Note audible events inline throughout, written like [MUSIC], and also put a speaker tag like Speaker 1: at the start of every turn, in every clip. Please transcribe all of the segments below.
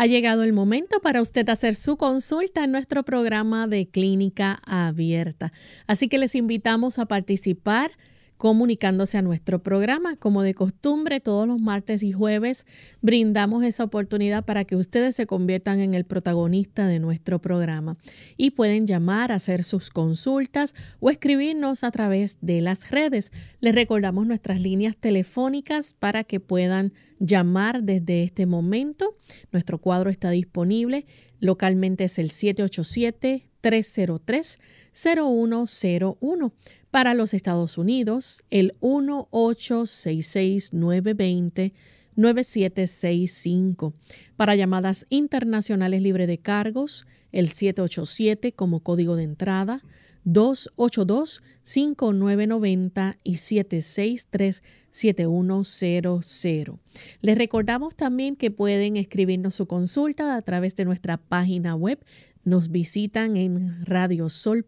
Speaker 1: Ha llegado el momento para usted hacer su consulta en nuestro programa de clínica abierta. Así que les invitamos a participar comunicándose a nuestro programa. Como de costumbre, todos los martes y jueves brindamos esa oportunidad para que ustedes se conviertan en el protagonista de nuestro programa y pueden llamar, hacer sus consultas o escribirnos a través de las redes. Les recordamos nuestras líneas telefónicas para que puedan llamar desde este momento. Nuestro cuadro está disponible. Localmente es el 787 303-0101. Para los Estados Unidos, el 1866-920-9765. Para llamadas internacionales libre de cargos, el 787 como código de entrada, 282-5990 y 763-7100. Les recordamos también que pueden escribirnos su consulta a través de nuestra página web nos visitan en radiosol.org.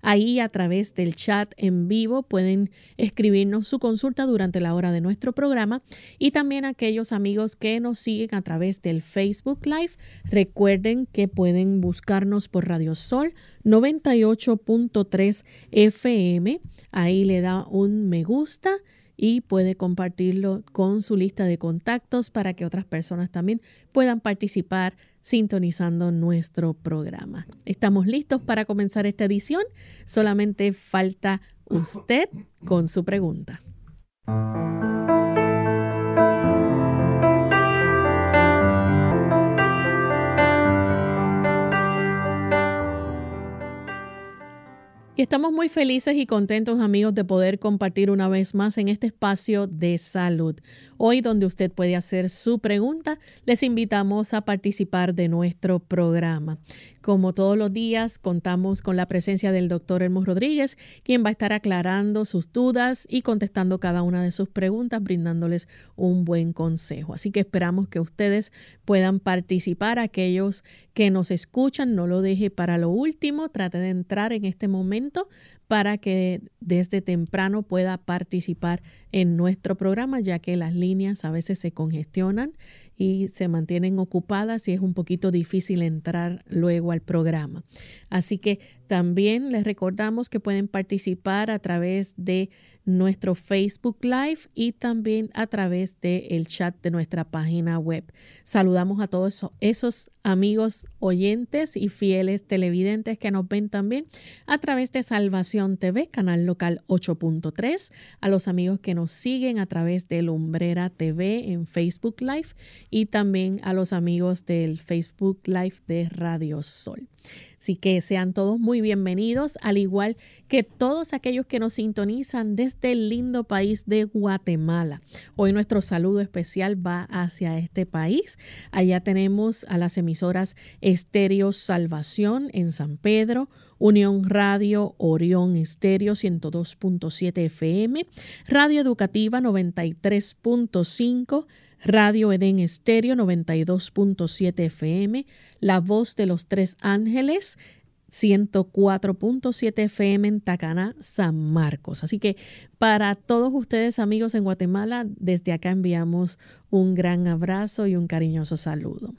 Speaker 1: Ahí a través del chat en vivo pueden escribirnos su consulta durante la hora de nuestro programa y también aquellos amigos que nos siguen a través del Facebook Live. Recuerden que pueden buscarnos por Radio Sol 98.3 FM. Ahí le da un me gusta y puede compartirlo con su lista de contactos para que otras personas también puedan participar sintonizando nuestro programa. Estamos listos para comenzar esta edición. Solamente falta usted con su pregunta. Estamos muy felices y contentos amigos de poder compartir una vez más en este espacio de salud. Hoy donde usted puede hacer su pregunta, les invitamos a participar de nuestro programa. Como todos los días, contamos con la presencia del doctor Hermos Rodríguez, quien va a estar aclarando sus dudas y contestando cada una de sus preguntas, brindándoles un buen consejo. Así que esperamos que ustedes puedan participar. Aquellos que nos escuchan, no lo deje para lo último, trate de entrar en este momento momento, para que desde temprano pueda participar en nuestro programa, ya que las líneas a veces se congestionan y se mantienen ocupadas y es un poquito difícil entrar luego al programa. Así que también les recordamos que pueden participar a través de nuestro Facebook Live y también a través del chat de nuestra página web. Saludamos a todos esos amigos oyentes y fieles televidentes que nos ven también a través de Salvación TV, canal local 8.3, a los amigos que nos siguen a través de Lumbrera TV en Facebook Live y también a los amigos del Facebook Live de Radio Sol. Así que sean todos muy bienvenidos, al igual que todos aquellos que nos sintonizan desde el lindo país de Guatemala. Hoy nuestro saludo especial va hacia este país. Allá tenemos a las emisoras Estéreo Salvación en San Pedro, Unión Radio Orión Estéreo 102.7 FM, Radio Educativa 93.5, Radio Edén Estéreo 92.7 FM, La Voz de los Tres Ángeles 104.7 FM en Tacaná, San Marcos. Así que para todos ustedes amigos en Guatemala, desde acá enviamos un gran abrazo y un cariñoso saludo.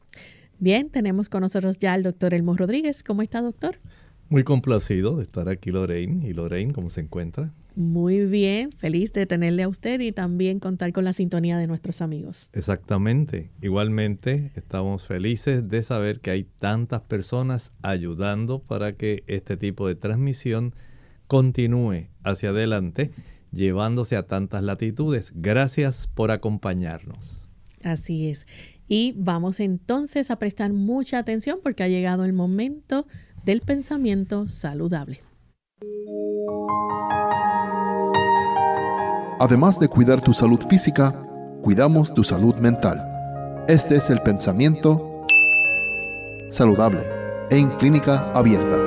Speaker 1: Bien, tenemos con nosotros ya al doctor Elmo Rodríguez. ¿Cómo está, doctor?
Speaker 2: Muy complacido de estar aquí, Lorraine. ¿Y Lorraine cómo se encuentra?
Speaker 1: Muy bien, feliz de tenerle a usted y también contar con la sintonía de nuestros amigos.
Speaker 2: Exactamente. Igualmente, estamos felices de saber que hay tantas personas ayudando para que este tipo de transmisión continúe hacia adelante, llevándose a tantas latitudes. Gracias por acompañarnos.
Speaker 1: Así es. Y vamos entonces a prestar mucha atención porque ha llegado el momento del pensamiento saludable.
Speaker 3: Además de cuidar tu salud física, cuidamos tu salud mental. Este es el pensamiento saludable en clínica abierta.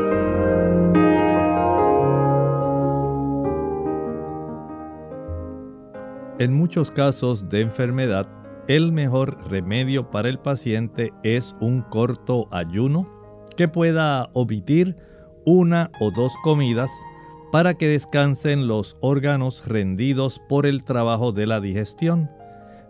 Speaker 2: En muchos casos de enfermedad, el mejor remedio para el paciente es un corto ayuno que pueda omitir una o dos comidas para que descansen los órganos rendidos por el trabajo de la digestión.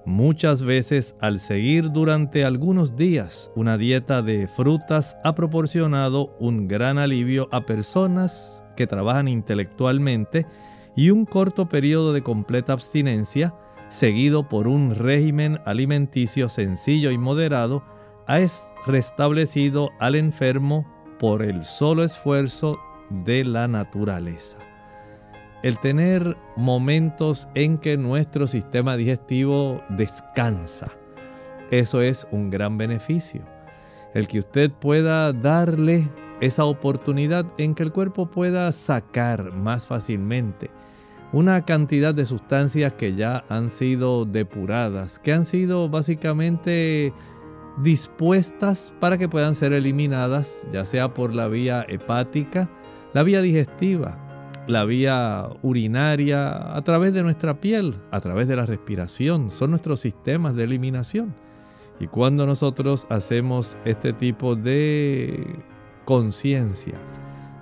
Speaker 2: Muchas veces al seguir durante algunos días una dieta de frutas ha proporcionado un gran alivio a personas que trabajan intelectualmente y un corto periodo de completa abstinencia seguido por un régimen alimenticio sencillo y moderado ha restablecido al enfermo por el solo esfuerzo de la naturaleza. El tener momentos en que nuestro sistema digestivo descansa, eso es un gran beneficio. El que usted pueda darle esa oportunidad en que el cuerpo pueda sacar más fácilmente una cantidad de sustancias que ya han sido depuradas, que han sido básicamente dispuestas para que puedan ser eliminadas, ya sea por la vía hepática, la vía digestiva, la vía urinaria, a través de nuestra piel, a través de la respiración. Son nuestros sistemas de eliminación. Y cuando nosotros hacemos este tipo de conciencia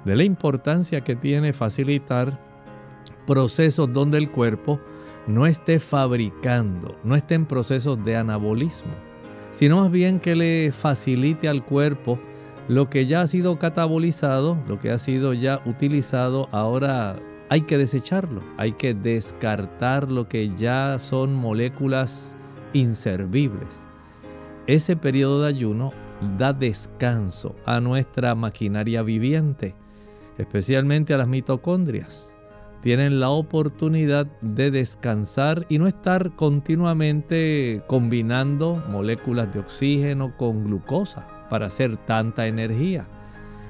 Speaker 2: de la importancia que tiene facilitar procesos donde el cuerpo no esté fabricando, no esté en procesos de anabolismo, sino más bien que le facilite al cuerpo lo que ya ha sido catabolizado, lo que ha sido ya utilizado, ahora hay que desecharlo, hay que descartar lo que ya son moléculas inservibles. Ese periodo de ayuno da descanso a nuestra maquinaria viviente, especialmente a las mitocondrias tienen la oportunidad de descansar y no estar continuamente combinando moléculas de oxígeno con glucosa para hacer tanta energía.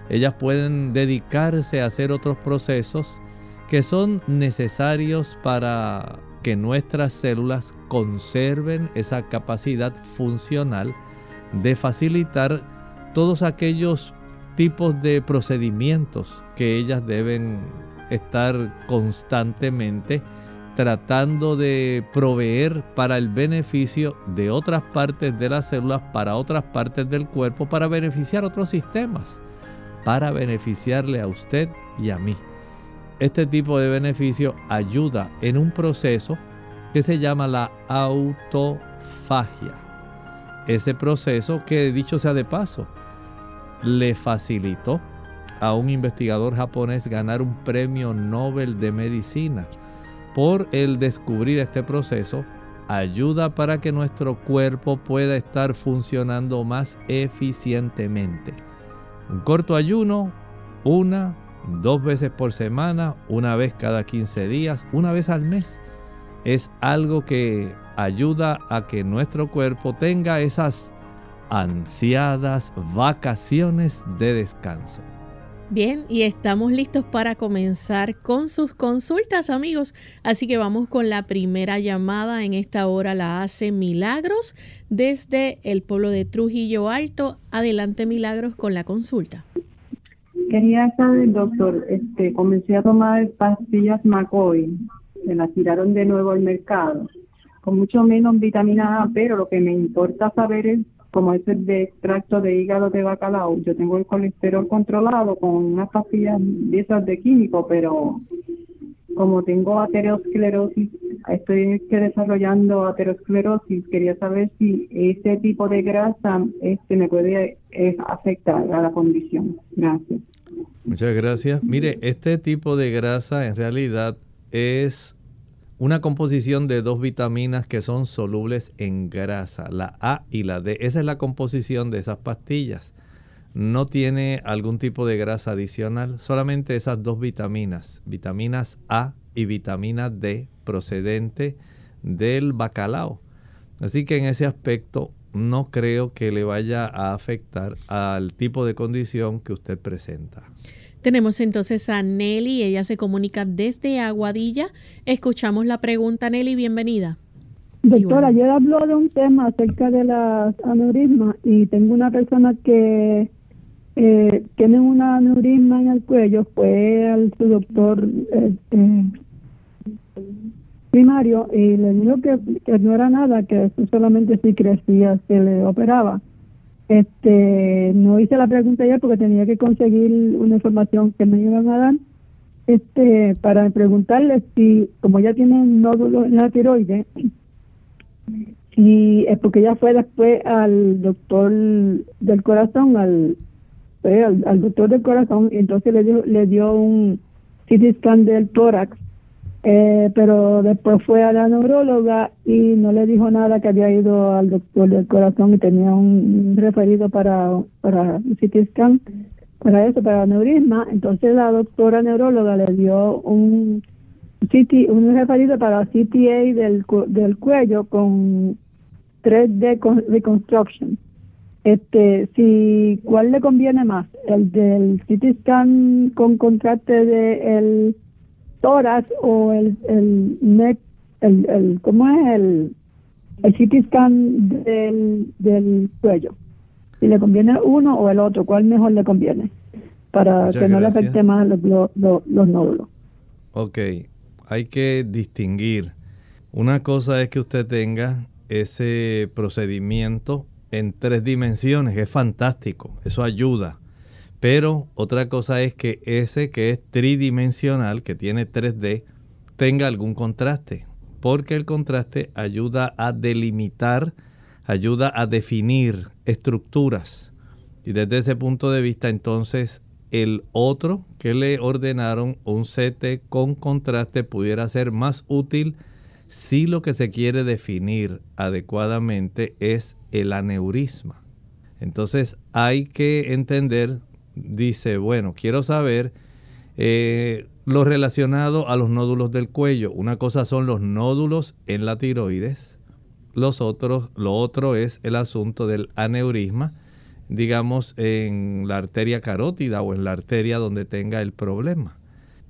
Speaker 2: Ellas pueden dedicarse a hacer otros procesos que son necesarios para que nuestras células conserven esa capacidad funcional de facilitar todos aquellos tipos de procedimientos que ellas deben estar constantemente tratando de proveer para el beneficio de otras partes de las células, para otras partes del cuerpo, para beneficiar otros sistemas, para beneficiarle a usted y a mí. Este tipo de beneficio ayuda en un proceso que se llama la autofagia. Ese proceso que, dicho sea de paso, le facilitó a un investigador japonés ganar un premio Nobel de Medicina por el descubrir este proceso ayuda para que nuestro cuerpo pueda estar funcionando más eficientemente. Un corto ayuno, una, dos veces por semana, una vez cada 15 días, una vez al mes, es algo que ayuda a que nuestro cuerpo tenga esas ansiadas vacaciones de descanso.
Speaker 1: Bien, y estamos listos para comenzar con sus consultas, amigos. Así que vamos con la primera llamada. En esta hora la hace Milagros desde el pueblo de Trujillo Alto. Adelante, Milagros, con la consulta.
Speaker 4: Quería saber, doctor, este, comencé a tomar pastillas McCoy. Se las tiraron de nuevo al mercado. Con mucho menos vitamina A, pero lo que me importa saber es como es el de extracto de hígado de bacalao, yo tengo el colesterol controlado con unas pastillas de esas de químico, pero como tengo aterosclerosis, estoy desarrollando aterosclerosis, quería saber si este tipo de grasa este me puede eh, afectar a la condición. Gracias.
Speaker 2: Muchas gracias. Mire, este tipo de grasa en realidad es una composición de dos vitaminas que son solubles en grasa, la A y la D. Esa es la composición de esas pastillas. No tiene algún tipo de grasa adicional, solamente esas dos vitaminas, vitaminas A y vitamina D procedente del bacalao. Así que en ese aspecto no creo que le vaya a afectar al tipo de condición que usted presenta.
Speaker 1: Tenemos entonces a Nelly, ella se comunica desde Aguadilla. Escuchamos la pregunta, Nelly, bienvenida.
Speaker 5: Doctora, ayer habló de un tema acerca de las aneurismas y tengo una persona que eh, tiene una aneurisma en el cuello, fue al su doctor este, primario y le dijo que, que, no era nada, que solamente si crecía se le operaba. Este, no hice la pregunta ayer porque tenía que conseguir una información que me iban a dar este, para preguntarle si, como ya tiene nódulos en la tiroides, [CLEARS THROAT] y es porque ella fue después al doctor del corazón, al, al, doctor del corazón, y entonces le dio, le dio un CT scan del tórax, eh, pero después fue a la neuróloga y no le dijo nada que había ido al doctor del corazón y tenía un, referido para, para CT scan, para eso, para neurisma. Entonces la doctora neuróloga le dio un CT, un referido para CTA del, del cuello con 3D Reconstruction. Este, si, ¿cuál le conviene más? ¿El del CT scan con contraste de el tórax o el, el neck, el, el, ¿cómo es? El, el CT scan del, del cuello. Si le conviene uno o el otro, ¿cuál mejor le conviene? Para que no le afecte más los, los, los nódulos.
Speaker 2: Ok, hay que distinguir. Una cosa es que usted tenga ese procedimiento en tres dimensiones, es fantástico, eso ayuda. Pero otra cosa es que ese que es tridimensional, que tiene 3D, tenga algún contraste, porque el contraste ayuda a delimitar, ayuda a definir estructuras. Y desde ese punto de vista, entonces, el otro que le ordenaron, un CT con contraste, pudiera ser más útil si lo que se quiere definir adecuadamente es el aneurisma. Entonces hay que entender, dice, bueno, quiero saber eh, lo relacionado a los nódulos del cuello. Una cosa son los nódulos en la tiroides, los otros, lo otro es el asunto del aneurisma digamos, en la arteria carótida o en la arteria donde tenga el problema.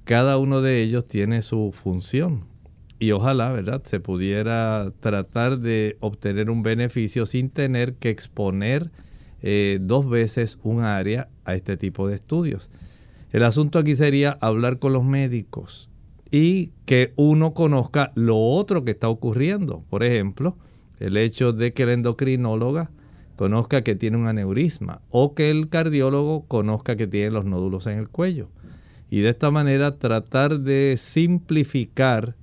Speaker 2: Cada uno de ellos tiene su función y ojalá, ¿verdad?, se pudiera tratar de obtener un beneficio sin tener que exponer eh, dos veces un área a este tipo de estudios. El asunto aquí sería hablar con los médicos y que uno conozca lo otro que está ocurriendo. Por ejemplo, el hecho de que la endocrinóloga conozca que tiene un aneurisma o que el cardiólogo conozca que tiene los nódulos en el cuello. Y de esta manera tratar de simplificar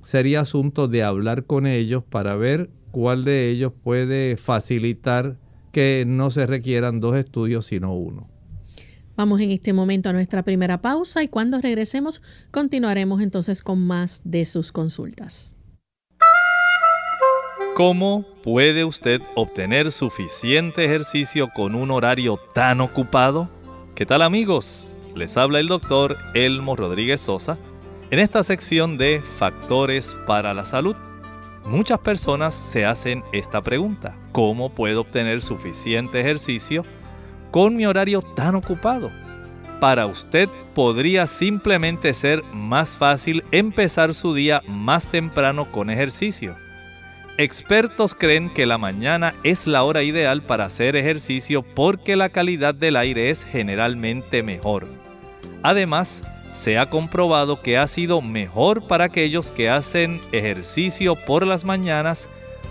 Speaker 2: sería asunto de hablar con ellos para ver cuál de ellos puede facilitar que no se requieran dos estudios sino uno.
Speaker 1: Vamos en este momento a nuestra primera pausa y cuando regresemos continuaremos entonces con más de sus consultas.
Speaker 6: ¿Cómo puede usted obtener suficiente ejercicio con un horario tan ocupado? ¿Qué tal amigos? Les habla el doctor Elmo Rodríguez Sosa en esta sección de Factores para la Salud. Muchas personas se hacen esta pregunta. ¿Cómo puedo obtener suficiente ejercicio con mi horario tan ocupado? Para usted podría simplemente ser más fácil empezar su día más temprano con ejercicio Expertos creen que la mañana es la hora ideal para hacer ejercicio porque la calidad del aire es generalmente mejor. Además, se ha comprobado que ha sido mejor para aquellos que hacen ejercicio por las mañanas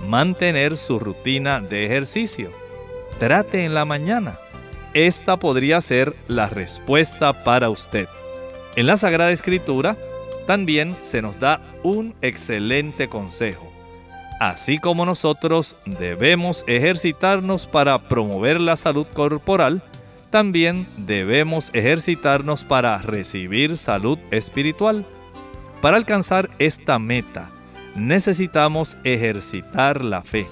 Speaker 6: mantener su rutina de ejercicio. Trate en la mañana. Esta podría ser la respuesta para usted. En la Sagrada Escritura también se nos da un excelente consejo Así como nosotros debemos ejercitarnos para promover la salud corporal, también debemos ejercitarnos para recibir salud espiritual. Para alcanzar esta meta, necesitamos ejercitar la fe.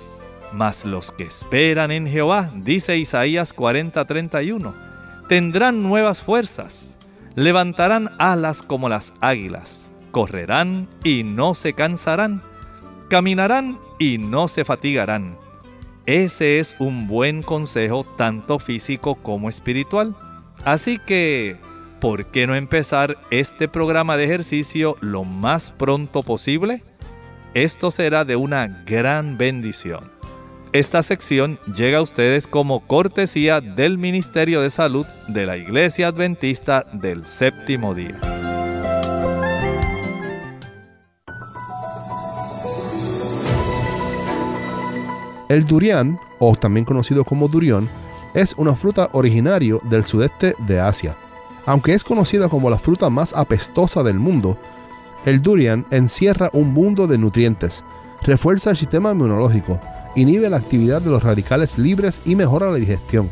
Speaker 6: Mas los que esperan en Jehová, dice Isaías 40:31, tendrán nuevas fuerzas, levantarán alas como las águilas, correrán y no se cansarán caminarán y no se fatigarán. Ese es un buen consejo tanto físico como espiritual. Así que ¿por qué no empezar este programa de ejercicio lo más pronto posible? Esto será de una gran bendición. Esta sección llega a ustedes como cortesía del Ministerio de Salud de la Iglesia Adventista del Séptimo Día.
Speaker 3: El durian, o también conocido como durión, es una fruta originario del sudeste de Asia. Aunque es conocida como la fruta más apestosa del mundo, el durian encierra un mundo de nutrientes, refuerza el sistema inmunológico, inhibe la actividad de los radicales libres y mejora la digestión.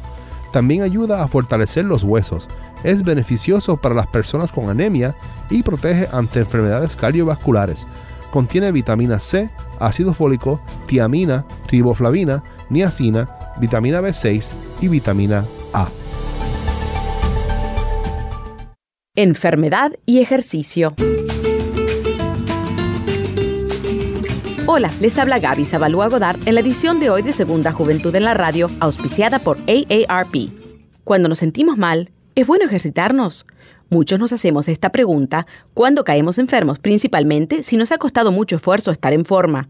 Speaker 3: También ayuda a fortalecer los huesos. Es beneficioso para las personas con anemia y protege ante enfermedades cardiovasculares. Contiene vitamina C, ácido fólico, tiamina, riboflavina, niacina, vitamina B6 y vitamina A.
Speaker 7: Enfermedad y ejercicio. Hola, les habla Gaby Zabalúa Godard en la edición de hoy de Segunda Juventud en la Radio, auspiciada por AARP. Cuando nos sentimos mal, ¿es bueno ejercitarnos? Muchos nos hacemos esta pregunta cuando caemos enfermos, principalmente si nos ha costado mucho esfuerzo estar en forma.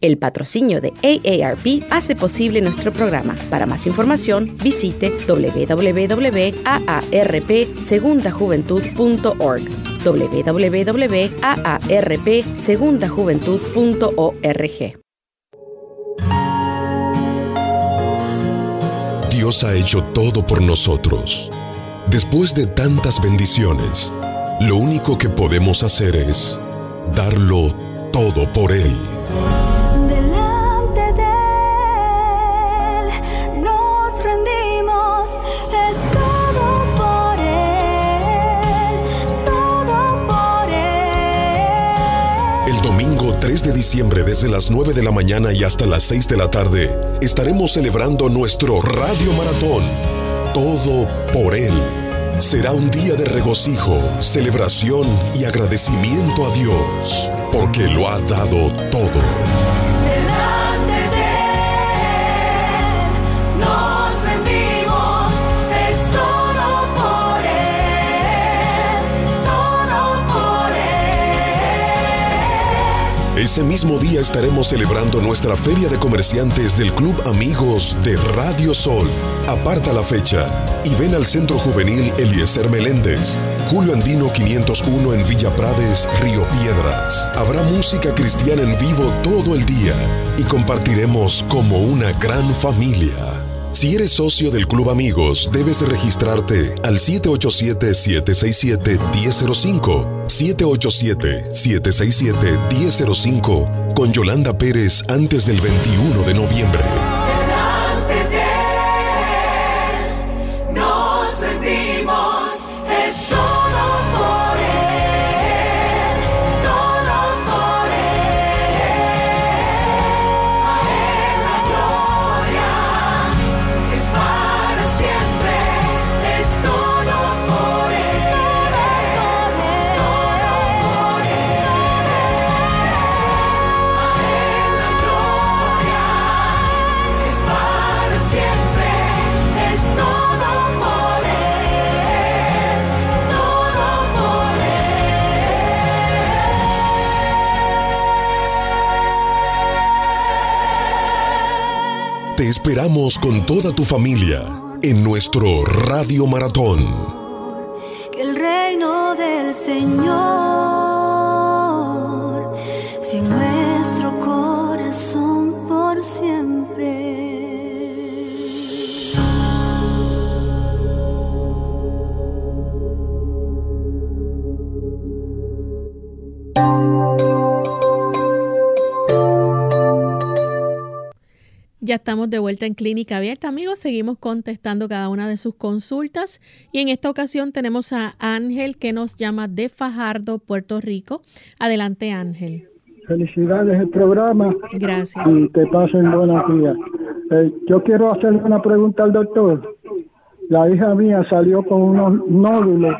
Speaker 7: El patrocinio de AARP hace posible nuestro programa. Para más información, visite www.aarpsegundajuventud.org www.aarpsegundajuventud.org
Speaker 8: Dios ha hecho todo por nosotros. Después de tantas bendiciones, lo único que podemos hacer es darlo todo por Él. De diciembre desde las 9 de la mañana y hasta las 6 de la tarde estaremos celebrando nuestro Radio Maratón. Todo por Él. Será un día de regocijo, celebración y agradecimiento a Dios, porque lo ha dado todo. Ese mismo día estaremos celebrando nuestra feria de comerciantes del Club Amigos de Radio Sol. Aparta la fecha y ven al Centro Juvenil Eliezer Meléndez, Julio Andino 501 en Villa Prades, Río Piedras. Habrá música cristiana en vivo todo el día y compartiremos como una gran familia. Si eres socio del Club Amigos, debes registrarte al 787-767-1005. 787-767-1005 con Yolanda Pérez antes del 21 de noviembre. Esperamos con toda tu familia en nuestro Radio Maratón.
Speaker 9: Que el reino del Señor,
Speaker 1: Ya estamos de vuelta en Clínica Abierta, amigos. Seguimos contestando cada una de sus consultas. Y en esta ocasión tenemos a Ángel que nos llama de Fajardo, Puerto Rico. Adelante, Ángel.
Speaker 10: Felicidades el programa.
Speaker 1: Gracias.
Speaker 10: Y te pasen buenos días. Eh, yo quiero hacerle una pregunta al doctor. La hija mía salió con unos nódulos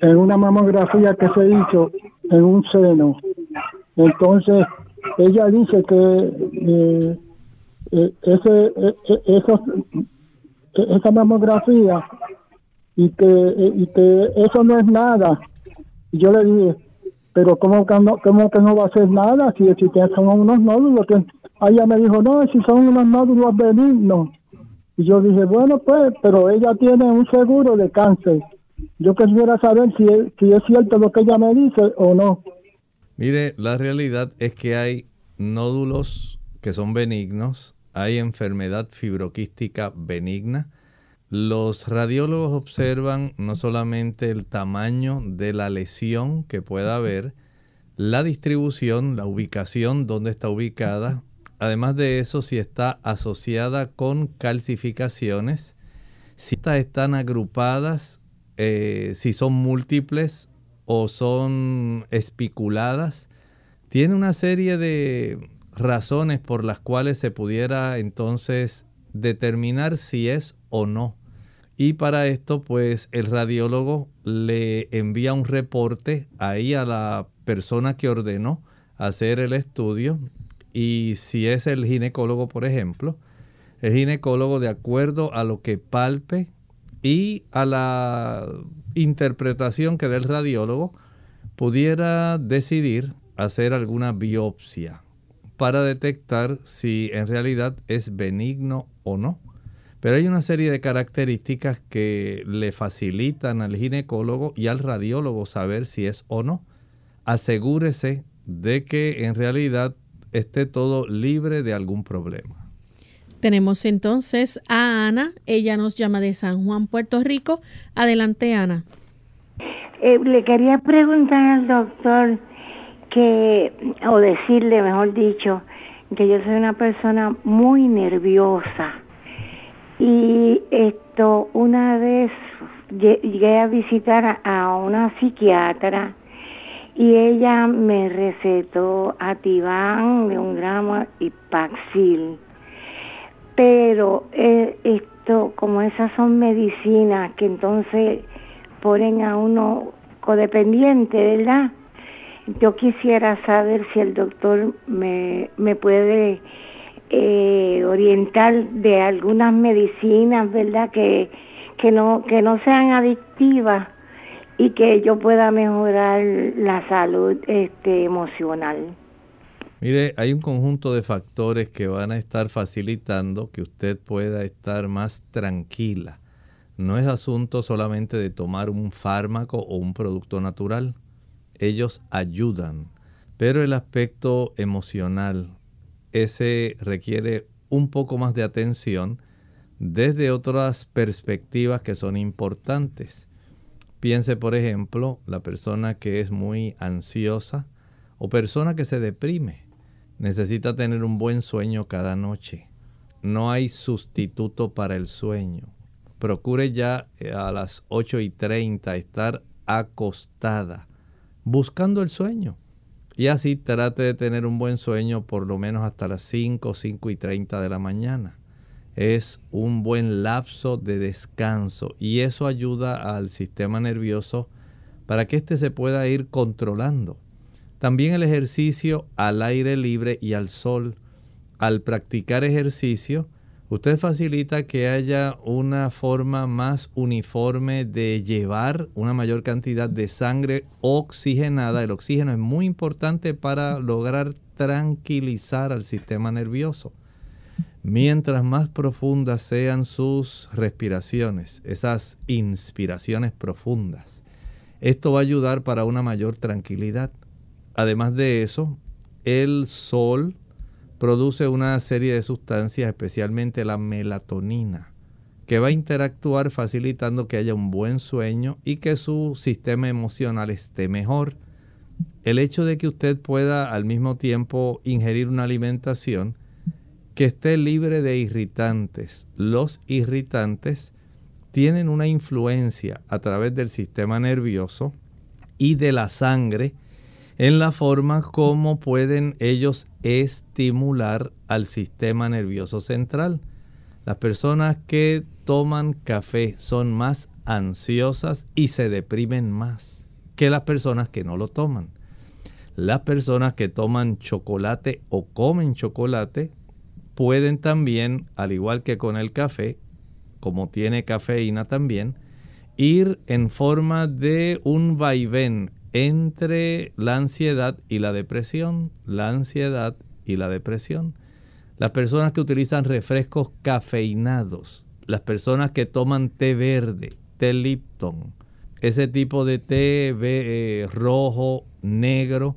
Speaker 10: en una mamografía que se hizo en un seno. Entonces, ella dice que eh, ese, eh, eso, esa mamografía y que, y que eso no es nada. Y yo le dije, pero ¿cómo que no, cómo que no va a ser nada si, si son unos nódulos? Que, ella me dijo, no, si son unos nódulos benignos. Y yo dije, bueno, pues, pero ella tiene un seguro de cáncer. Yo quisiera saber si es, si es cierto lo que ella me dice o no.
Speaker 2: Mire, la realidad es que hay nódulos que son benignos, hay enfermedad fibroquística benigna. Los radiólogos observan no solamente el tamaño de la lesión que pueda haber, la distribución, la ubicación, dónde está ubicada, Además de eso, si está asociada con calcificaciones, si están agrupadas, eh, si son múltiples o son espiculadas, tiene una serie de razones por las cuales se pudiera entonces determinar si es o no. Y para esto, pues el radiólogo le envía un reporte ahí a la persona que ordenó hacer el estudio y si es el ginecólogo, por ejemplo, el ginecólogo de acuerdo a lo que palpe y a la interpretación que dé el radiólogo, pudiera decidir hacer alguna biopsia para detectar si en realidad es benigno o no. Pero hay una serie de características que le facilitan al ginecólogo y al radiólogo saber si es o no. Asegúrese de que en realidad esté todo libre de algún problema.
Speaker 1: Tenemos entonces a Ana, ella nos llama de San Juan, Puerto Rico. Adelante, Ana.
Speaker 11: Eh, le quería preguntar al doctor que, o decirle, mejor dicho, que yo soy una persona muy nerviosa. Y esto, una vez llegué a visitar a una psiquiatra y ella me recetó Ativan de un gramo y Paxil. Pero eh, esto, como esas son medicinas que entonces ponen a uno codependiente, ¿verdad? Yo quisiera saber si el doctor me, me puede eh, orientar de algunas medicinas, ¿verdad? Que, que, no, que no sean adictivas y que yo pueda mejorar la salud este, emocional.
Speaker 2: Mire, hay un conjunto de factores que van a estar facilitando que usted pueda estar más tranquila. No es asunto solamente de tomar un fármaco o un producto natural. Ellos ayudan, pero el aspecto emocional, ese requiere un poco más de atención desde otras perspectivas que son importantes. Piense, por ejemplo, la persona que es muy ansiosa o persona que se deprime. Necesita tener un buen sueño cada noche. No hay sustituto para el sueño. Procure ya eh, a las 8 y 30 estar acostada, buscando el sueño. Y así trate de tener un buen sueño por lo menos hasta las 5, 5 y 30 de la mañana es un buen lapso de descanso y eso ayuda al sistema nervioso para que éste se pueda ir controlando. También el ejercicio al aire libre y al sol. Al practicar ejercicio, usted facilita que haya una forma más uniforme de llevar una mayor cantidad de sangre oxigenada. El oxígeno es muy importante para lograr tranquilizar al sistema nervioso. Mientras más profundas sean sus respiraciones, esas inspiraciones profundas, esto va a ayudar para una mayor tranquilidad. Además de eso, el sol produce una serie de sustancias, especialmente la melatonina, que va a interactuar facilitando que haya un buen sueño y que su sistema emocional esté mejor. El hecho de que usted pueda al mismo tiempo ingerir una alimentación que esté libre de irritantes. Los irritantes tienen una influencia a través del sistema nervioso y de la sangre en la forma como pueden ellos estimular al sistema nervioso central. Las personas que toman café son más ansiosas y se deprimen más que las personas que no lo toman. Las personas que toman chocolate o comen chocolate pueden también, al igual que con el café, como tiene cafeína también, ir en forma de un vaivén entre la ansiedad y la depresión, la ansiedad y la depresión. Las personas que utilizan refrescos cafeinados, las personas que toman té verde, té Lipton, ese tipo de té eh, rojo, negro,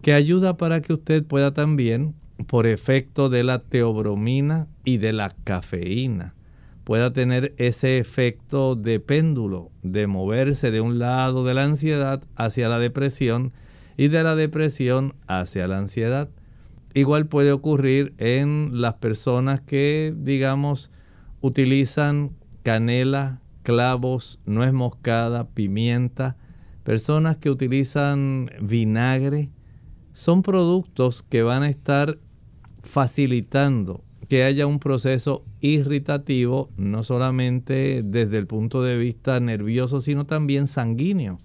Speaker 2: que ayuda para que usted pueda también, por efecto de la teobromina y de la cafeína, pueda tener ese efecto de péndulo, de moverse de un lado de la ansiedad hacia la depresión y de la depresión hacia la ansiedad. Igual puede ocurrir en las personas que, digamos, utilizan canela, clavos, nuez moscada, pimienta, personas que utilizan vinagre, son productos que van a estar facilitando que haya un proceso irritativo, no solamente desde el punto de vista nervioso, sino también sanguíneo.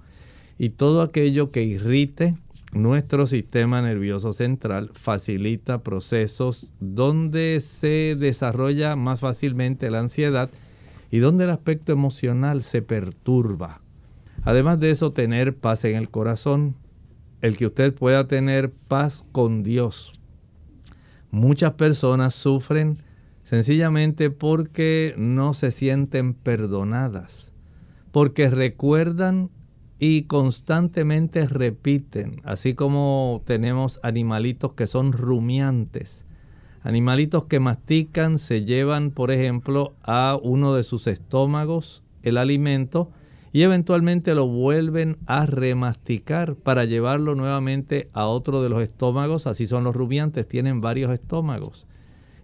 Speaker 2: Y todo aquello que irrite nuestro sistema nervioso central facilita procesos donde se desarrolla más fácilmente la ansiedad y donde el aspecto emocional se perturba. Además de eso, tener paz en el corazón, el que usted pueda tener paz con Dios. Muchas personas sufren sencillamente porque no se sienten perdonadas, porque recuerdan y constantemente repiten, así como tenemos animalitos que son rumiantes, animalitos que mastican, se llevan, por ejemplo, a uno de sus estómagos el alimento y eventualmente lo vuelven a remasticar para llevarlo nuevamente a otro de los estómagos, así son los rumiantes, tienen varios estómagos.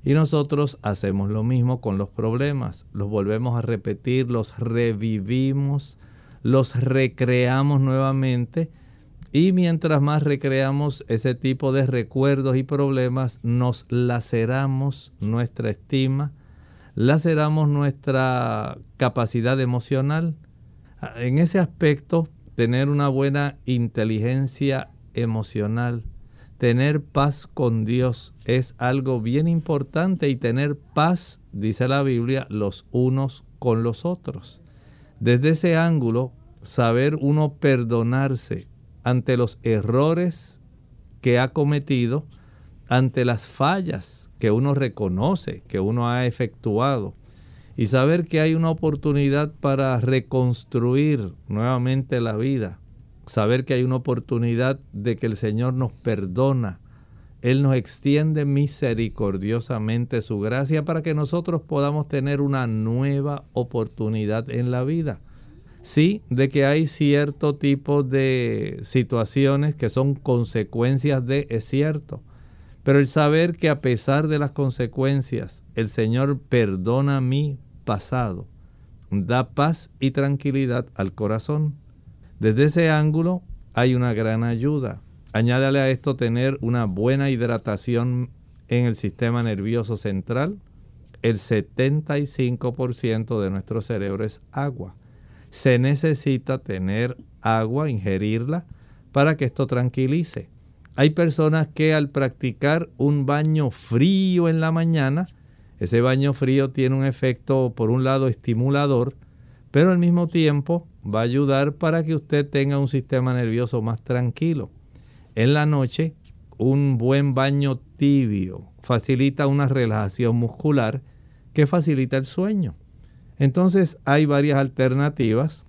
Speaker 2: Y nosotros hacemos lo mismo con los problemas, los volvemos a repetir, los revivimos, los recreamos nuevamente y mientras más recreamos ese tipo de recuerdos y problemas, nos laceramos nuestra estima, laceramos nuestra capacidad emocional. En ese aspecto, tener una buena inteligencia emocional, tener paz con Dios es algo bien importante y tener paz, dice la Biblia, los unos con los otros. Desde ese ángulo, saber uno perdonarse ante los errores que ha cometido, ante las fallas que uno reconoce, que uno ha efectuado, y saber que hay una oportunidad para reconstruir nuevamente la vida, saber que hay una oportunidad de que el Señor nos perdona, Él nos extiende misericordiosamente su gracia para que nosotros podamos tener una nueva oportunidad en la vida. Sí, de que hay cierto tipo de situaciones que son consecuencias de, es cierto. Pero el saber que a pesar de las consecuencias, el Señor perdona mi pasado, da paz y tranquilidad al corazón. Desde ese ángulo hay una gran ayuda. Añádale a esto tener una buena hidratación en el sistema nervioso central. El 75% de nuestro cerebro es agua se necesita tener agua, ingerirla, para que esto tranquilice. Hay personas que al practicar un baño frío en la mañana, ese baño frío tiene un efecto, por un lado, estimulador, pero al mismo tiempo va a ayudar para que usted tenga un sistema nervioso más tranquilo. En la noche, un buen baño tibio facilita una relajación muscular que facilita el sueño. Entonces hay varias alternativas.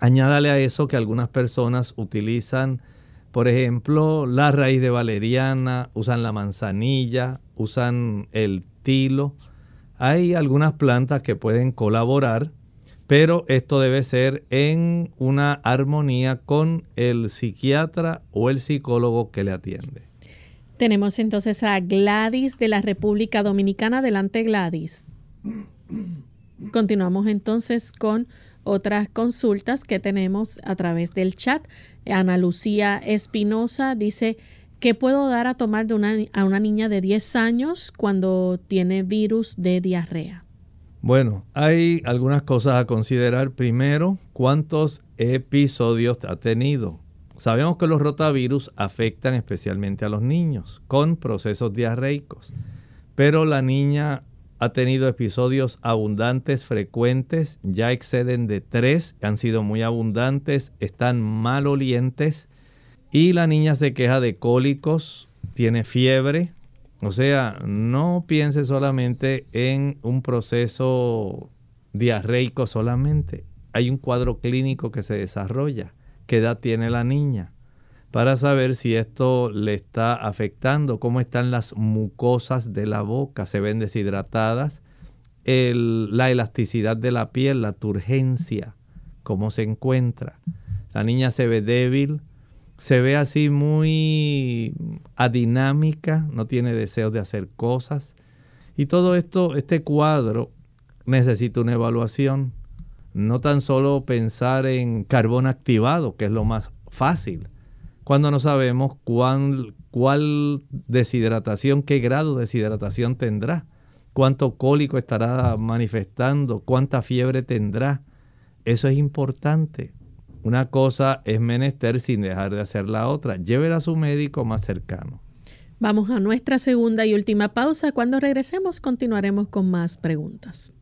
Speaker 2: Añádale a eso que algunas personas utilizan, por ejemplo, la raíz de valeriana, usan la manzanilla, usan el tilo. Hay algunas plantas que pueden colaborar, pero esto debe ser en una armonía con el psiquiatra o el psicólogo que le atiende.
Speaker 1: Tenemos entonces a Gladys de la República Dominicana. Adelante, Gladys. [CLEARS THROAT] Continuamos entonces con otras consultas que tenemos a través del chat. Ana Lucía Espinosa dice, ¿qué puedo dar a tomar de una, a una niña de 10 años cuando tiene virus de diarrea?
Speaker 2: Bueno, hay algunas cosas a considerar. Primero, ¿cuántos episodios ha tenido? Sabemos que los rotavirus afectan especialmente a los niños con procesos diarreicos, pero la niña ha tenido episodios abundantes, frecuentes, ya exceden de tres, han sido muy abundantes, están malolientes y la niña se queja de cólicos, tiene fiebre. O sea, no piense solamente en un proceso diarreico solamente. Hay un cuadro clínico que se desarrolla qué edad tiene la niña, para saber si esto le está afectando, cómo están las mucosas de la boca, se ven deshidratadas, la elasticidad de la piel, la turgencia, cómo se encuentra. La niña se ve débil, se ve así muy adinámica, no tiene deseos de hacer cosas. Y todo esto, este cuadro necesita una evaluación no tan solo pensar en carbón activado, que es lo más fácil, cuando no sabemos cuál, deshidratación, qué grado de deshidratación tendrá, cuánto cólico estará manifestando, cuánta fiebre tendrá. Eso es importante. Una cosa es menester sin dejar de hacer la otra. Llévela a su médico más cercano.
Speaker 1: Vamos a nuestra segunda y última pausa. Cuando regresemos continuaremos con más preguntas.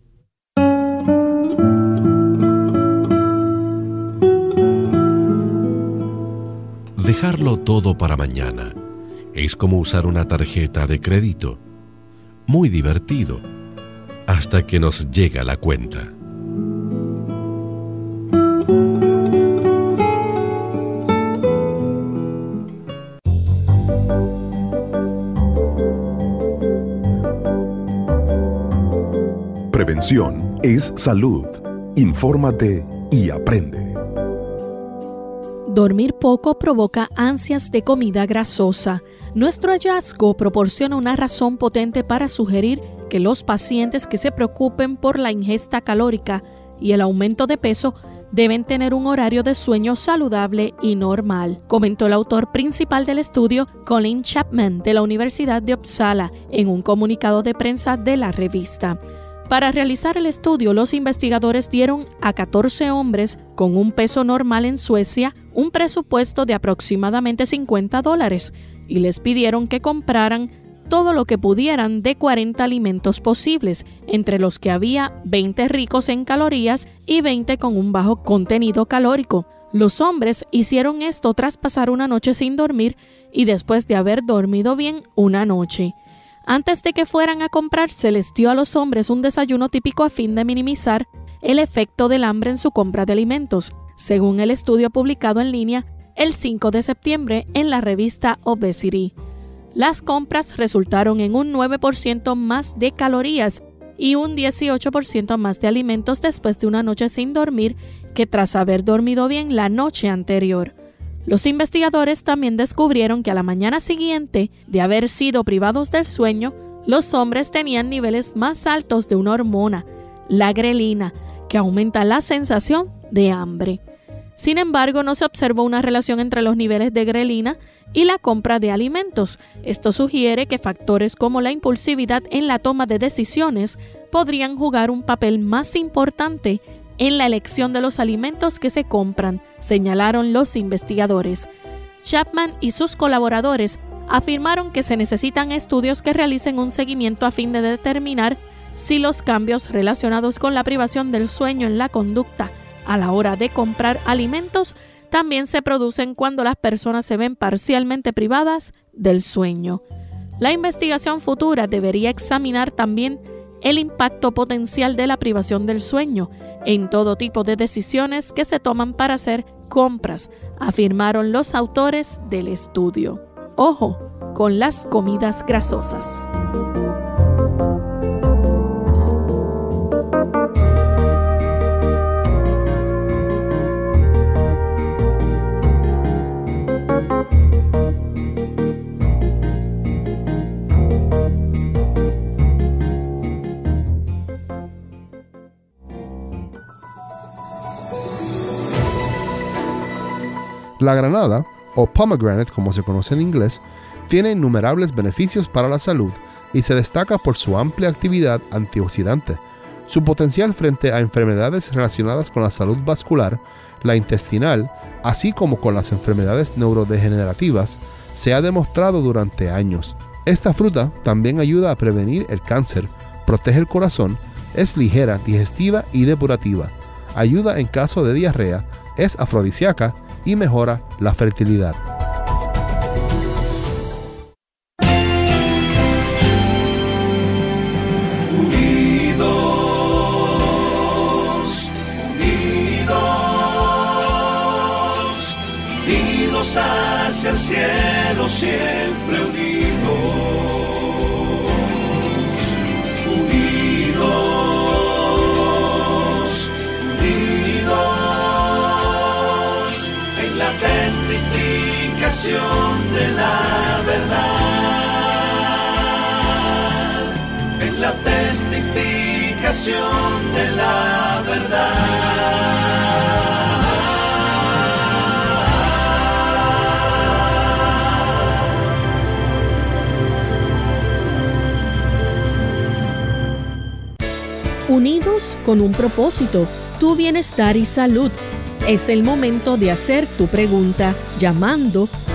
Speaker 12: Dejarlo todo para mañana es como usar una tarjeta de crédito. Muy divertido, hasta que nos llega la cuenta.
Speaker 8: Prevención es salud. Infórmate y aprende.
Speaker 1: Dormir poco provoca ansias de comida grasosa. Nuestro hallazgo proporciona una razón potente para sugerir que los pacientes que se preocupen por la ingesta calórica y el aumento de peso deben tener un horario de sueño saludable y normal, comentó el autor principal del estudio, Colin Chapman, de la Universidad de Uppsala, en un comunicado de prensa de la revista. Para realizar el estudio, los investigadores dieron a 14 hombres con un peso normal en Suecia un presupuesto de aproximadamente 50 dólares y les pidieron que compraran todo lo que pudieran de 40 alimentos posibles, entre los que había 20 ricos en calorías y 20 con un bajo contenido calórico. Los hombres hicieron esto tras pasar una noche sin dormir y después de haber dormido bien una noche. Antes de que fueran a comprar, se les dio a los hombres un desayuno típico a fin de minimizar el efecto del hambre en su compra de alimentos, según el estudio publicado en línea el 5 de septiembre en la revista Obesity. Las compras resultaron en un 9% más de calorías y un 18% más de alimentos después de una noche sin dormir que tras haber dormido bien la noche anterior. Los investigadores también descubrieron que a la mañana siguiente de haber sido privados del sueño, los hombres tenían niveles más altos de una hormona, la grelina, que aumenta la sensación de hambre. Sin embargo, no se observó una relación entre los niveles de grelina y la compra de alimentos. Esto sugiere que factores como la impulsividad en la toma de decisiones podrían jugar un papel más importante en la elección de los alimentos que se compran, señalaron los investigadores. Chapman y sus colaboradores afirmaron que se necesitan estudios que realicen un seguimiento a fin de determinar si los cambios relacionados con la privación del sueño en la conducta a la hora de comprar alimentos también se producen cuando las personas se ven parcialmente privadas del sueño. La investigación futura debería examinar también el impacto potencial de la privación del sueño en todo tipo de decisiones que se toman para hacer compras, afirmaron los autores del estudio. Ojo con las comidas grasosas.
Speaker 3: La granada, o pomegranate como se conoce en inglés, tiene innumerables beneficios para la salud y se destaca por su amplia actividad antioxidante. Su potencial frente a enfermedades relacionadas con la salud vascular, la intestinal, así como con las enfermedades neurodegenerativas, se ha demostrado durante años. Esta fruta también ayuda a prevenir el cáncer, protege el corazón, es ligera, digestiva y depurativa, ayuda en caso de diarrea, es afrodisíaca y mejora la fertilidad.
Speaker 13: Unidos, unidos, unidos hacia el cielo, siempre de la verdad, en la testificación de la verdad.
Speaker 1: Unidos con un propósito, tu bienestar y salud. Es el momento de hacer tu pregunta llamando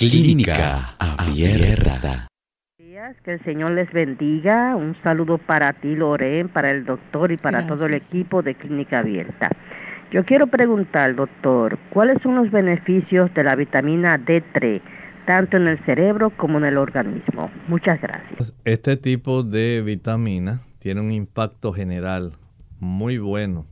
Speaker 14: Clínica Abierta.
Speaker 15: Que el Señor les bendiga. Un saludo para ti, Loren, para el doctor y para todo el equipo de Clínica Abierta. Yo quiero preguntar, doctor, ¿cuáles son los beneficios de la vitamina D3, tanto en el cerebro como en el organismo? Muchas gracias.
Speaker 2: Este tipo de vitamina tiene un impacto general muy bueno.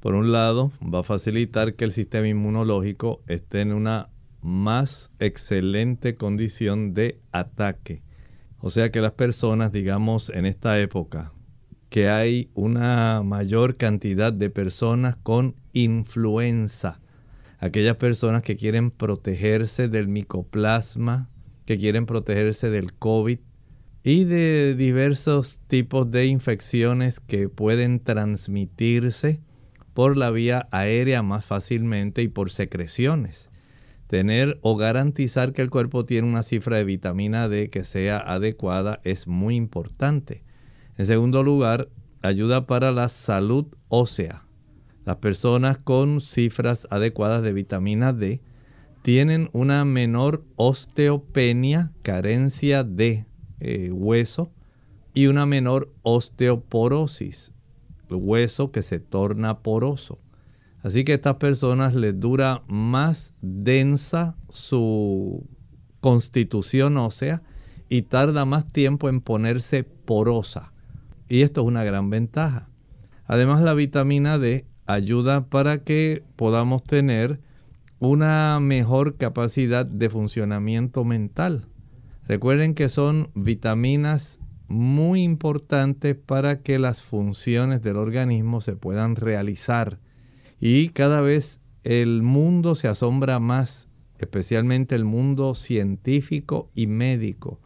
Speaker 2: Por un lado, va a facilitar que el sistema inmunológico esté en una más excelente condición de ataque. O sea que las personas, digamos, en esta época, que hay una mayor cantidad de personas con influenza, aquellas personas que quieren protegerse del micoplasma, que quieren protegerse del COVID y de diversos tipos de infecciones que pueden transmitirse por la vía aérea más fácilmente y por secreciones. Tener o garantizar que el cuerpo tiene una cifra de vitamina D que sea adecuada es muy importante. En segundo lugar, ayuda para la salud ósea. Las personas con cifras adecuadas de vitamina D tienen una menor osteopenia, carencia de eh, hueso, y una menor osteoporosis, el hueso que se torna poroso. Así que a estas personas les dura más densa su constitución ósea y tarda más tiempo en ponerse porosa. Y esto es una gran ventaja. Además la vitamina D ayuda para que podamos tener una mejor capacidad de funcionamiento mental. Recuerden que son vitaminas muy importantes para que las funciones del organismo se puedan realizar. Y cada vez el mundo se asombra más, especialmente el mundo científico y médico,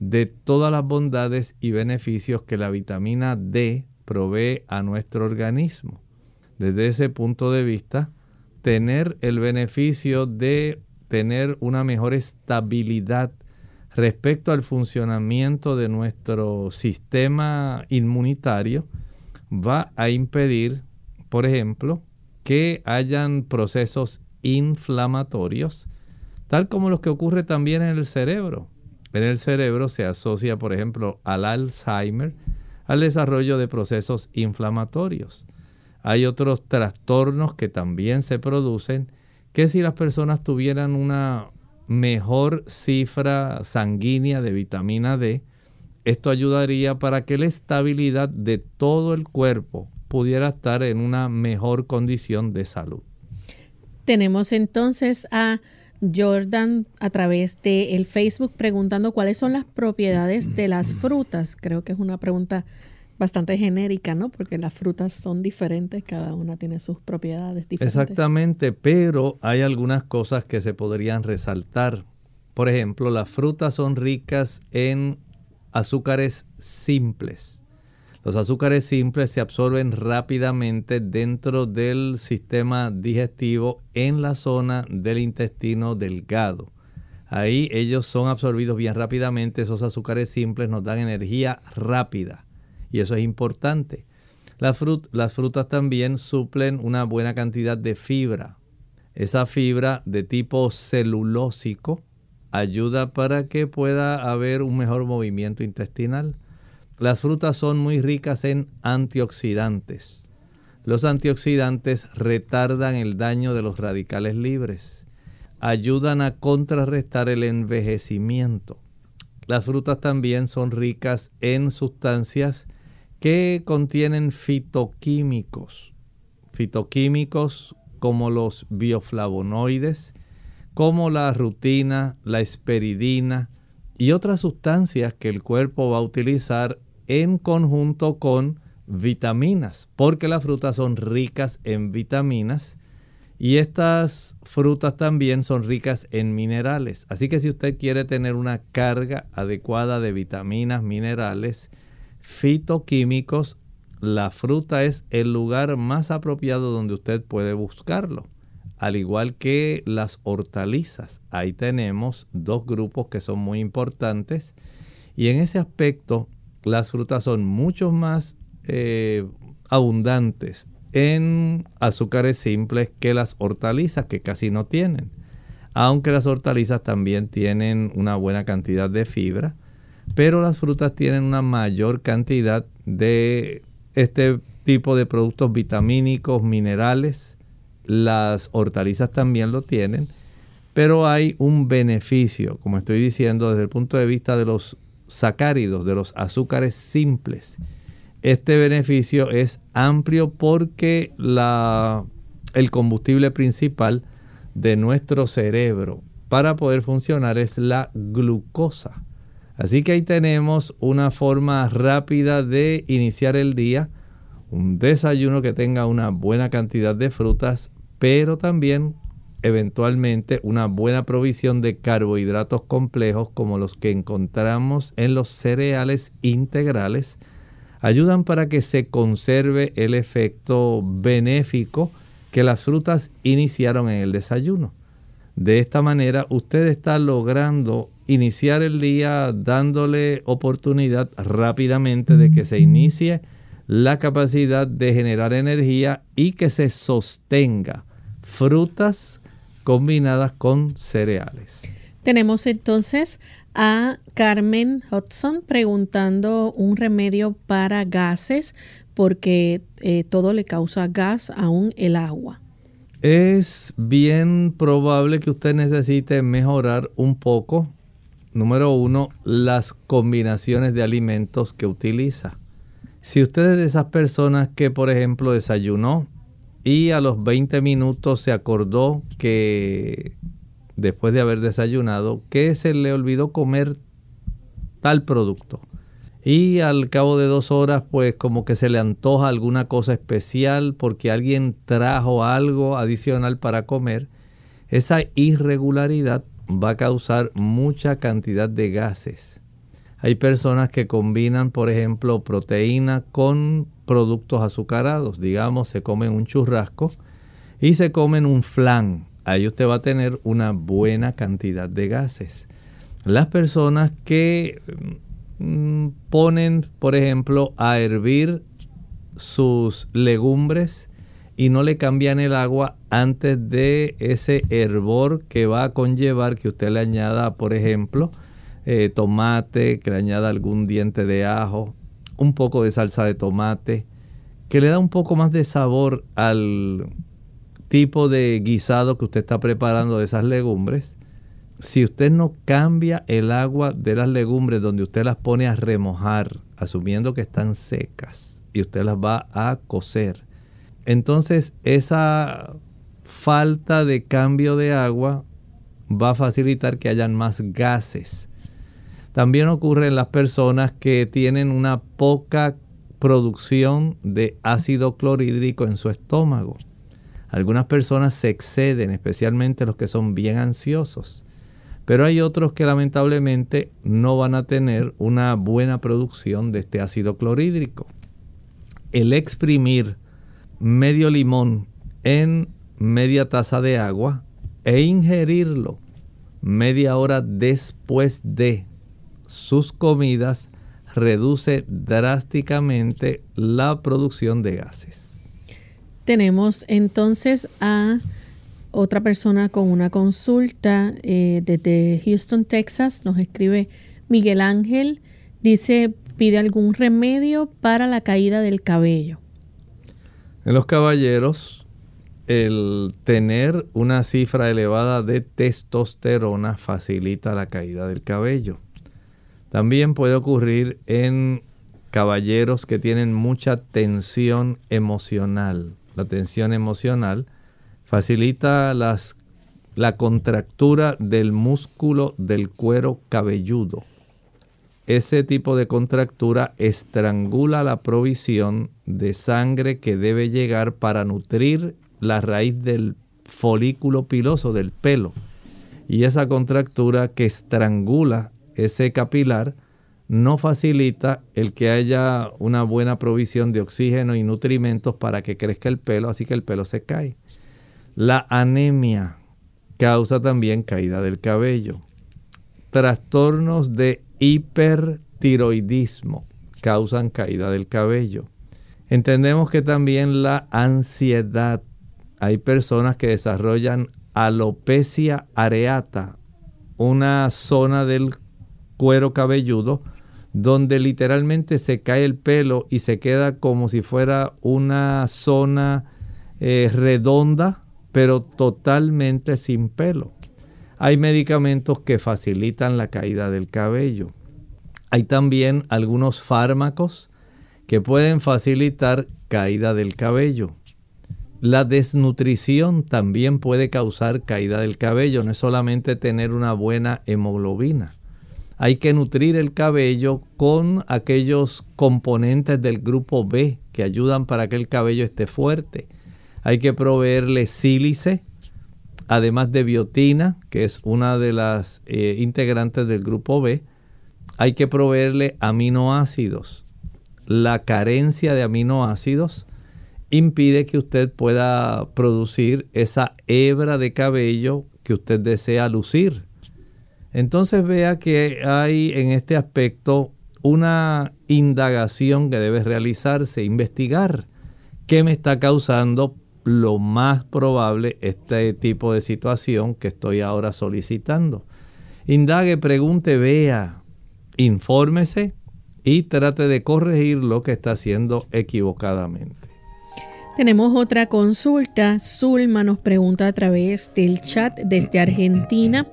Speaker 2: de todas las bondades y beneficios que la vitamina D provee a nuestro organismo. Desde ese punto de vista, tener el beneficio de tener una mejor estabilidad respecto al funcionamiento de nuestro sistema inmunitario va a impedir, por ejemplo, que hayan procesos inflamatorios, tal como los que ocurre también en el cerebro. En el cerebro se asocia, por ejemplo, al Alzheimer, al desarrollo de procesos inflamatorios. Hay otros trastornos que también se producen, que si las personas tuvieran una mejor cifra sanguínea de vitamina D, esto ayudaría para que la estabilidad de todo el cuerpo pudiera estar en una mejor condición de salud.
Speaker 1: Tenemos entonces a Jordan a través de el Facebook preguntando cuáles son las propiedades de las frutas. Creo que es una pregunta bastante genérica, ¿no? Porque las frutas son diferentes, cada una tiene sus propiedades diferentes.
Speaker 2: Exactamente, pero hay algunas cosas que se podrían resaltar. Por ejemplo, las frutas son ricas en azúcares simples. Los azúcares simples se absorben rápidamente dentro del sistema digestivo en la zona del intestino delgado. Ahí ellos son absorbidos bien rápidamente. Esos azúcares simples nos dan energía rápida y eso es importante. Las, las frutas también suplen una buena cantidad de fibra. Esa fibra de tipo celulósico ayuda para que pueda haber un mejor movimiento intestinal. Las frutas son muy ricas en antioxidantes. Los antioxidantes retardan el daño de los radicales libres. Ayudan a contrarrestar el envejecimiento. Las frutas también son ricas en sustancias que contienen fitoquímicos. Fitoquímicos como los bioflavonoides, como la rutina, la esperidina y otras sustancias que el cuerpo va a utilizar en conjunto con vitaminas, porque las frutas son ricas en vitaminas y estas frutas también son ricas en minerales. Así que si usted quiere tener una carga adecuada de vitaminas, minerales, fitoquímicos, la fruta es el lugar más apropiado donde usted puede buscarlo. Al igual que las hortalizas, ahí tenemos dos grupos que son muy importantes y en ese aspecto las frutas son mucho más eh, abundantes en azúcares simples que las hortalizas que casi no tienen. Aunque las hortalizas también tienen una buena cantidad de fibra, pero las frutas tienen una mayor cantidad de este tipo de productos vitamínicos, minerales. Las hortalizas también lo tienen, pero hay un beneficio, como estoy diciendo, desde el punto de vista de los sacáridos, de los azúcares simples. Este beneficio es amplio porque la, el combustible principal de nuestro cerebro para poder funcionar es la glucosa. Así que ahí tenemos una forma rápida de iniciar el día, un desayuno que tenga una buena cantidad de frutas, pero también eventualmente una buena provisión de carbohidratos complejos como los que encontramos en los cereales integrales, ayudan para que se conserve el efecto benéfico que las frutas iniciaron en el desayuno. De esta manera usted está logrando iniciar el día dándole oportunidad rápidamente de que se inicie la capacidad de generar energía y que se sostenga frutas combinadas con cereales.
Speaker 1: Tenemos entonces a Carmen Hudson preguntando un remedio para gases porque eh, todo le causa gas, aún el agua.
Speaker 2: Es bien probable que usted necesite mejorar un poco Número uno, las combinaciones de alimentos que utiliza. Si usted es de esas personas que, por ejemplo, desayunó y a los 20 minutos se acordó que después de haber desayunado, que se le olvidó comer tal producto. Y al cabo de dos horas, pues como que se le antoja alguna cosa especial porque alguien trajo algo adicional para comer. Esa irregularidad va a causar mucha cantidad de gases. Hay personas que combinan, por ejemplo, proteína con productos azucarados. Digamos, se comen un churrasco y se comen un flan. Ahí usted va a tener una buena cantidad de gases. Las personas que mm, ponen, por ejemplo, a hervir sus legumbres y no le cambian el agua antes de ese hervor que va a conllevar que usted le añada, por ejemplo, eh, tomate, que le añada algún diente de ajo, un poco de salsa de tomate, que le da un poco más de sabor al tipo de guisado que usted está preparando de esas legumbres. Si usted no cambia el agua de las legumbres donde usted las pone a remojar, asumiendo que están secas, y usted las va a cocer, entonces esa falta de cambio de agua va a facilitar que hayan más gases. También ocurre en las personas que tienen una poca producción de ácido clorhídrico en su estómago. Algunas personas se exceden, especialmente los que son bien ansiosos. Pero hay otros que lamentablemente no van a tener una buena producción de este ácido clorhídrico. El exprimir medio limón en media taza de agua e ingerirlo media hora después de sus comidas reduce drásticamente la producción de gases.
Speaker 1: Tenemos entonces a otra persona con una consulta eh, desde Houston, Texas. Nos escribe Miguel Ángel. Dice, pide algún remedio para la caída del cabello.
Speaker 2: En los caballeros, el tener una cifra elevada de testosterona facilita la caída del cabello. También puede ocurrir en caballeros que tienen mucha tensión emocional. La tensión emocional facilita la contractura del músculo del cuero cabelludo. Ese tipo de contractura estrangula la provisión de sangre que debe llegar para nutrir la raíz del folículo piloso del pelo. Y esa contractura que estrangula ese capilar no facilita el que haya una buena provisión de oxígeno y nutrimentos para que crezca el pelo, así que el pelo se cae. La anemia causa también caída del cabello. Trastornos de hipertiroidismo causan caída del cabello. Entendemos que también la ansiedad. Hay personas que desarrollan alopecia areata, una zona del cuero cabelludo donde literalmente se cae el pelo y se queda como si fuera una zona eh, redonda, pero totalmente sin pelo. Hay medicamentos que facilitan la caída del cabello. Hay también algunos fármacos que pueden facilitar caída del cabello. La desnutrición también puede causar caída del cabello, no es solamente tener una buena hemoglobina hay que nutrir el cabello con aquellos componentes del grupo B que ayudan para que el cabello esté fuerte. Hay que proveerle sílice, además de biotina, que es una de las eh, integrantes del grupo B. Hay que proveerle aminoácidos. La carencia de aminoácidos impide que usted pueda producir esa hebra de cabello que usted desea lucir. Entonces vea que hay en este aspecto una indagación que debe realizarse, investigar qué me está causando lo más probable este tipo de situación que estoy ahora solicitando. Indague, pregunte, vea, infórmese y trate de corregir lo que está haciendo equivocadamente.
Speaker 1: Tenemos otra consulta. Zulma nos pregunta a través del chat desde Argentina.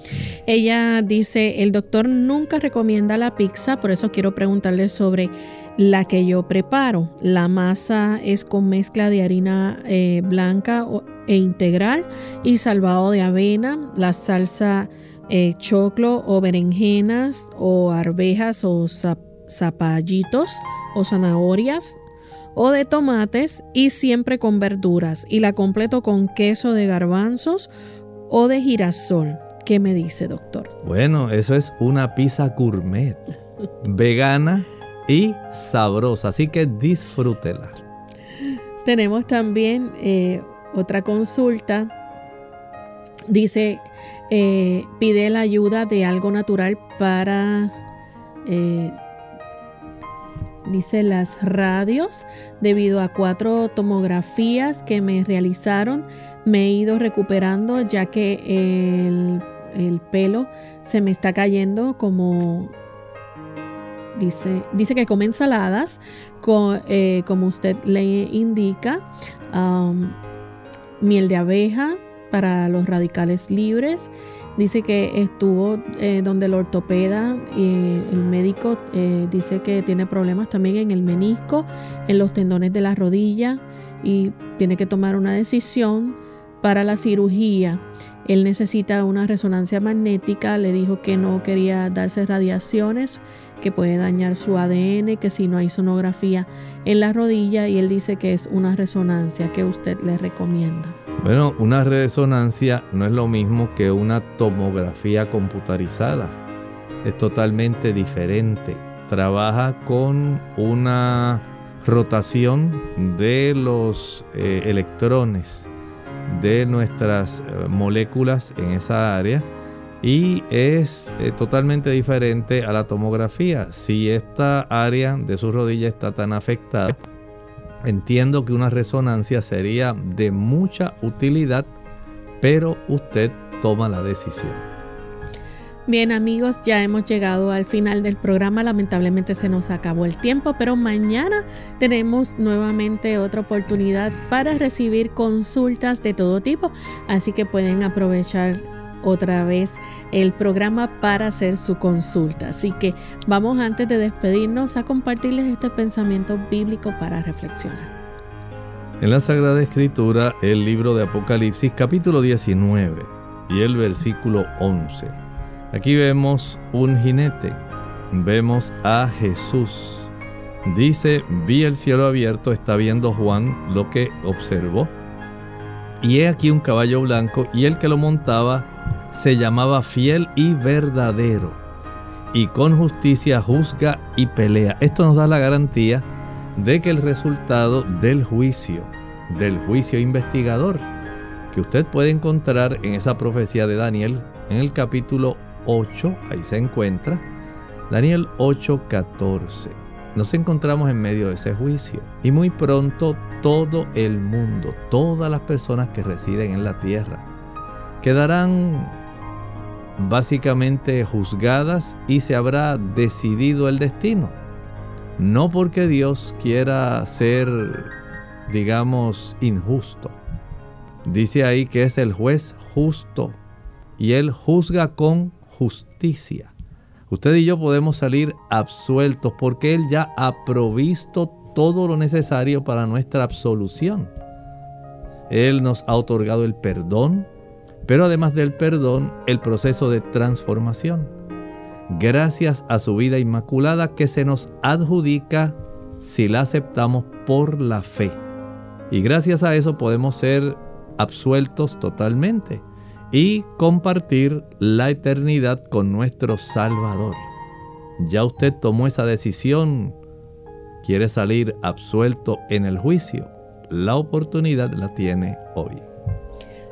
Speaker 1: Ella dice, el doctor nunca recomienda la pizza, por eso quiero preguntarle sobre la que yo preparo. La masa es con mezcla de harina eh, blanca e integral y salvado de avena. La salsa eh, choclo o berenjenas o arvejas o zapallitos o zanahorias o de tomates y siempre con verduras y la completo con queso de garbanzos o de girasol. ¿Qué me dice, doctor?
Speaker 2: Bueno, eso es una pizza gourmet, vegana y sabrosa, así que disfrútela.
Speaker 1: Tenemos también eh, otra consulta. Dice, eh, pide la ayuda de algo natural para eh, dice las radios, debido a cuatro tomografías que me realizaron, me he ido recuperando ya que el, pelo se me está cayendo como dice, dice que come ensaladas, eh, como usted le indica, miel de abeja para los radicales libres, Dice que estuvo eh, donde el ortopeda y el médico eh, dice que tiene problemas también en el menisco, en los tendones de la rodilla y tiene que tomar una decisión para la cirugía. Él necesita una resonancia magnética, le dijo que no quería darse radiaciones, que puede dañar su ADN, que si no hay sonografía en la rodilla y él dice que es una resonancia que usted le recomienda.
Speaker 2: Bueno, una resonancia no es lo mismo que una tomografía computarizada. Es totalmente diferente. Trabaja con una rotación de los eh, electrones de nuestras eh, moléculas en esa área y es eh, totalmente diferente a la tomografía. Si esta área de su rodilla está tan afectada, entiendo que una resonancia sería de mucha utilidad, pero usted toma la decisión.
Speaker 1: Bien amigos, ya hemos llegado al final del programa. Lamentablemente se nos acabó el tiempo, pero mañana tenemos nuevamente otra oportunidad para recibir consultas de todo tipo. Así que pueden aprovechar otra vez el programa para hacer su consulta. Así que vamos antes de despedirnos a compartirles este pensamiento bíblico para reflexionar.
Speaker 2: En la Sagrada Escritura, el libro de Apocalipsis capítulo 19 y el versículo 11 Aquí vemos un jinete, vemos a Jesús. Dice, vi el cielo abierto, está viendo Juan lo que observó. Y he aquí un caballo blanco y el que lo montaba se llamaba fiel y verdadero. Y con justicia juzga y pelea. Esto nos da la garantía de que el resultado del juicio, del juicio investigador, que usted puede encontrar en esa profecía de Daniel en el capítulo 8, ahí se encuentra, Daniel 8:14. Nos encontramos en medio de ese juicio y muy pronto todo el mundo, todas las personas que residen en la tierra, quedarán básicamente juzgadas y se habrá decidido el destino. No porque Dios quiera ser, digamos, injusto. Dice ahí que es el juez justo y él juzga con justicia. Usted y yo podemos salir absueltos porque Él ya ha provisto todo lo necesario para nuestra absolución. Él nos ha otorgado el perdón, pero además del perdón, el proceso de transformación. Gracias a su vida inmaculada que se nos adjudica si la aceptamos por la fe. Y gracias a eso podemos ser absueltos totalmente y compartir la eternidad con nuestro Salvador. Ya usted tomó esa decisión, quiere salir absuelto en el juicio. La oportunidad la tiene hoy.